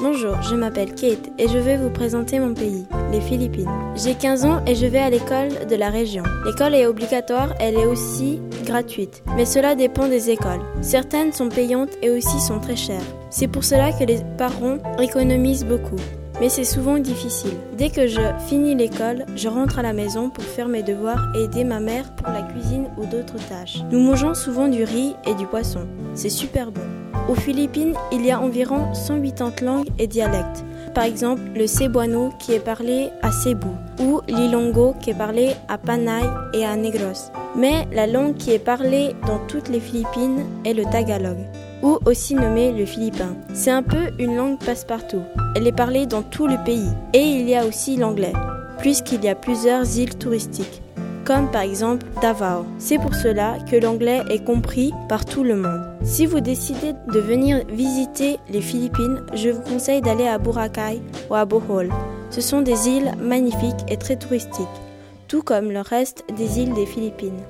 Bonjour, je m'appelle Kate et je vais vous présenter mon pays, les Philippines. J'ai 15 ans et je vais à l'école de la région. L'école est obligatoire, elle est aussi gratuite, mais cela dépend des écoles. Certaines sont payantes et aussi sont très chères. C'est pour cela que les parents économisent beaucoup. Mais c'est souvent difficile. Dès que je finis l'école, je rentre à la maison pour faire mes devoirs et aider ma mère pour la cuisine ou d'autres tâches. Nous mangeons souvent du riz et du poisson. C'est super bon. Aux Philippines, il y a environ 180 langues et dialectes. Par exemple, le cebuano qui est parlé à Cebu ou l'ilongo qui est parlé à Panay et à Negros. Mais la langue qui est parlée dans toutes les Philippines est le tagalog ou aussi nommé le philippin. C'est un peu une langue passe-partout. Elle est parlée dans tout le pays. Et il y a aussi l'anglais, puisqu'il y a plusieurs îles touristiques comme par exemple Davao. C'est pour cela que l'anglais est compris par tout le monde. Si vous décidez de venir visiter les Philippines, je vous conseille d'aller à Boracay ou à Bohol. Ce sont des îles magnifiques et très touristiques, tout comme le reste des îles des Philippines.